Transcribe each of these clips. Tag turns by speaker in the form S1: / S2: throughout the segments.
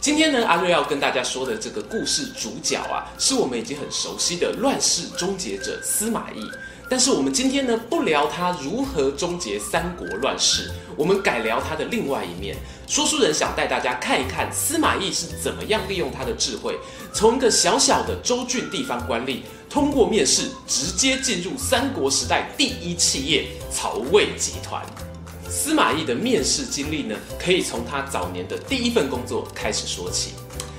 S1: 今天呢，阿瑞要跟大家说的这个故事主角啊，是我们已经很熟悉的乱世终结者司马懿。但是我们今天呢，不聊他如何终结三国乱世，我们改聊他的另外一面。说书人想带大家看一看司马懿是怎么样利用他的智慧，从一个小小的州郡地方官吏，通过面试直接进入三国时代第一企业曹魏集团。司马懿的面试经历呢，可以从他早年的第一份工作开始说起。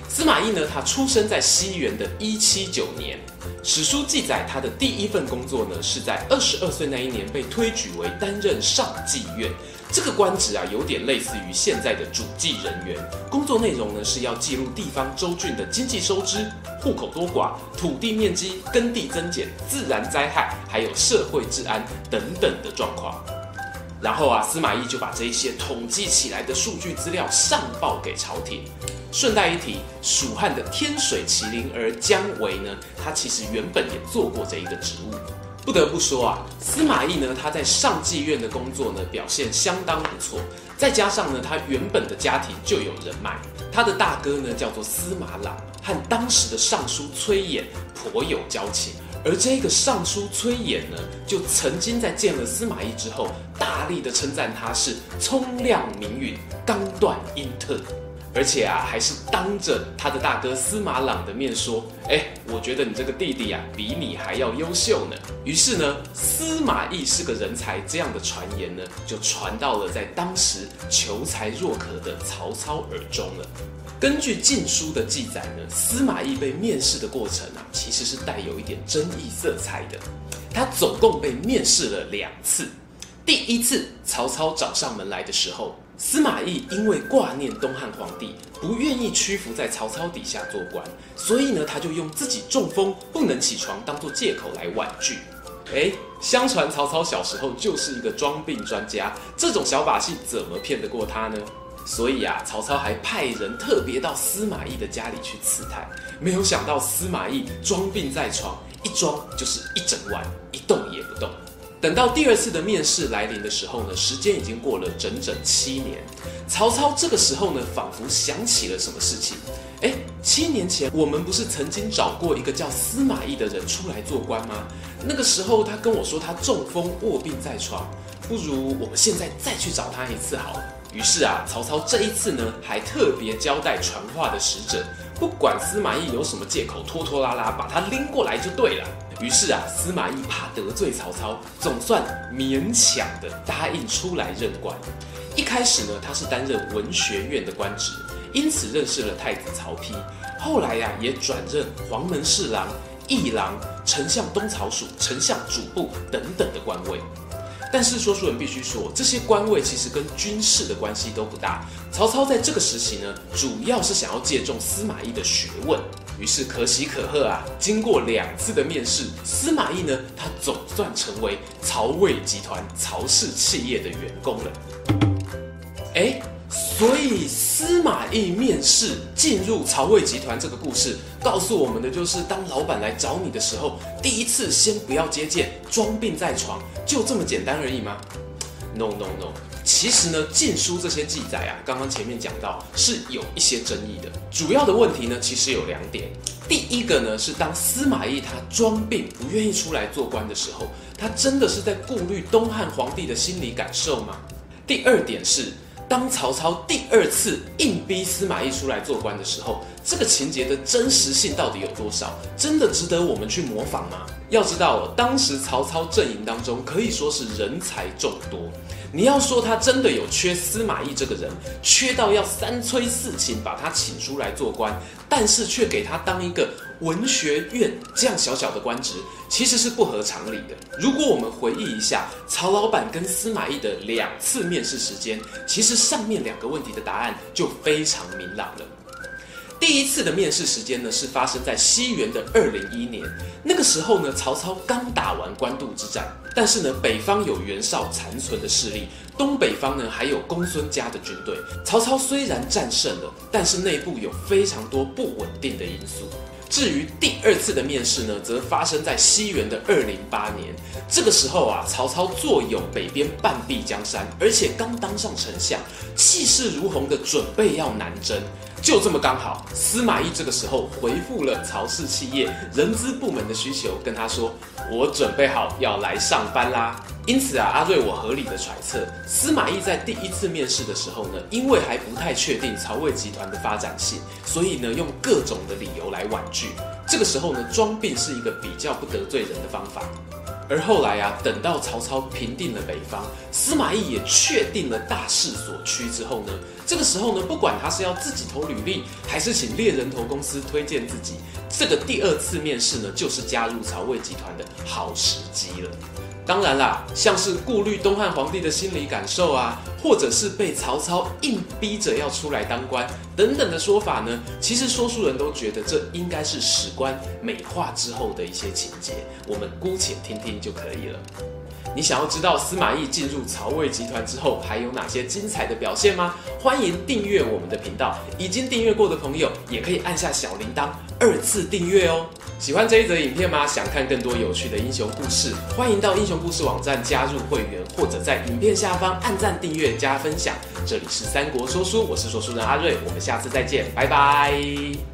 S1: 司马懿呢，他出生在西元的一七九年。史书记载，他的第一份工作呢，是在二十二岁那一年被推举为担任上计院。这个官职啊，有点类似于现在的主计人员。工作内容呢，是要记录地方州郡的经济收支、户口多寡、土地面积、耕地增减、自然灾害，还有社会治安等等的状况。然后啊，司马懿就把这一些统计起来的数据资料上报给朝廷。顺带一提，蜀汉的天水麒麟儿姜维呢，他其实原本也做过这一个职务。不得不说啊，司马懿呢，他在上计院的工作呢，表现相当不错。再加上呢，他原本的家庭就有人脉，他的大哥呢叫做司马朗，和当时的尚书崔琰颇有交情。而这个尚书崔琰呢，就曾经在见了司马懿之后，大力的称赞他是聪亮明允、刚断英特，而且啊，还是当着他的大哥司马朗的面说：“哎，我觉得你这个弟弟啊，比你还要优秀呢。”于是呢，司马懿是个人才这样的传言呢，就传到了在当时求才若渴的曹操耳中了。根据《晋书》的记载呢，司马懿被面试的过程啊，其实是带有一点争议色彩的。他总共被面试了两次。第一次，曹操找上门来的时候，司马懿因为挂念东汉皇帝，不愿意屈服在曹操底下做官，所以呢，他就用自己中风不能起床当做借口来婉拒。诶，相传曹操小时候就是一个装病专家，这种小把戏怎么骗得过他呢？所以啊，曹操还派人特别到司马懿的家里去刺探，没有想到司马懿装病在床，一装就是一整晚，一动也不动。等到第二次的面试来临的时候呢，时间已经过了整整七年。曹操这个时候呢，仿佛想起了什么事情。诶，七年前我们不是曾经找过一个叫司马懿的人出来做官吗？那个时候他跟我说他中风卧病在床，不如我们现在再去找他一次好了。于是啊，曹操这一次呢，还特别交代传话的使者，不管司马懿有什么借口，拖拖拉拉把他拎过来就对了。于是啊，司马懿怕得罪曹操，总算勉强的答应出来任官。一开始呢，他是担任文学院的官职，因此认识了太子曹丕。后来呀、也转任黄门侍郎、议郎、丞相东曹署、丞相主簿等等的官位。但是说书人必须说，这些官位其实跟军事的关系都不大。曹操在这个时期呢，主要是想要借重司马懿的学问。于是可喜可贺啊，经过两次的面试，司马懿呢，他总算成为曹魏集团曹氏企业的员工了。诶。所以司马懿面试进入曹魏集团这个故事，告诉我们的就是，当老板来找你的时候，第一次先不要接见，装病在床，就这么简单而已吗？No No No，其实呢，《晋书》这些记载啊，刚刚前面讲到是有一些争议的。主要的问题呢，其实有两点。第一个呢，是当司马懿他装病不愿意出来做官的时候，他真的是在顾虑东汉皇帝的心理感受吗？第二点是。当曹操第二次硬逼司马懿出来做官的时候，这个情节的真实性到底有多少？真的值得我们去模仿吗？要知道，当时曹操阵营当中可以说是人才众多。你要说他真的有缺司马懿这个人，缺到要三催四请把他请出来做官，但是却给他当一个文学院这样小小的官职，其实是不合常理的。如果我们回忆一下曹老板跟司马懿的两次面试时间，其实上面两个问题的答案就非常明朗了。第一次的面试时间呢，是发生在西元的二零一年。那个时候呢，曹操刚打完官渡之战，但是呢，北方有袁绍残存的势力，东北方呢还有公孙家的军队。曹操虽然战胜了，但是内部有非常多不稳定的因素。至于第二次的面试呢，则发生在西元的二零八年。这个时候啊，曹操坐拥北边半壁江山，而且刚当上丞相，气势如虹的准备要南征。就这么刚好，司马懿这个时候回复了曹氏企业人资部门的需求，跟他说：“我准备好要来上班啦。”因此啊，阿瑞我合理的揣测，司马懿在第一次面试的时候呢，因为还不太确定曹魏集团的发展性，所以呢，用各种的理由来婉拒。这个时候呢，装病是一个比较不得罪人的方法。而后来啊，等到曹操平定了北方，司马懿也确定了大势所趋之后呢，这个时候呢，不管他是要自己投履历，还是请猎人头公司推荐自己，这个第二次面试呢，就是加入曹魏集团的好时机了。当然啦，像是顾虑东汉皇帝的心理感受啊，或者是被曹操硬逼着要出来当官等等的说法呢，其实说书人都觉得这应该是史官美化之后的一些情节，我们姑且听听就可以了。你想要知道司马懿进入曹魏集团之后还有哪些精彩的表现吗？欢迎订阅我们的频道，已经订阅过的朋友也可以按下小铃铛二次订阅哦。喜欢这一则影片吗？想看更多有趣的英雄故事，欢迎到英雄故事网站加入会员，或者在影片下方按赞、订阅、加分享。这里是三国说书，我是说书人阿瑞，我们下次再见，拜拜。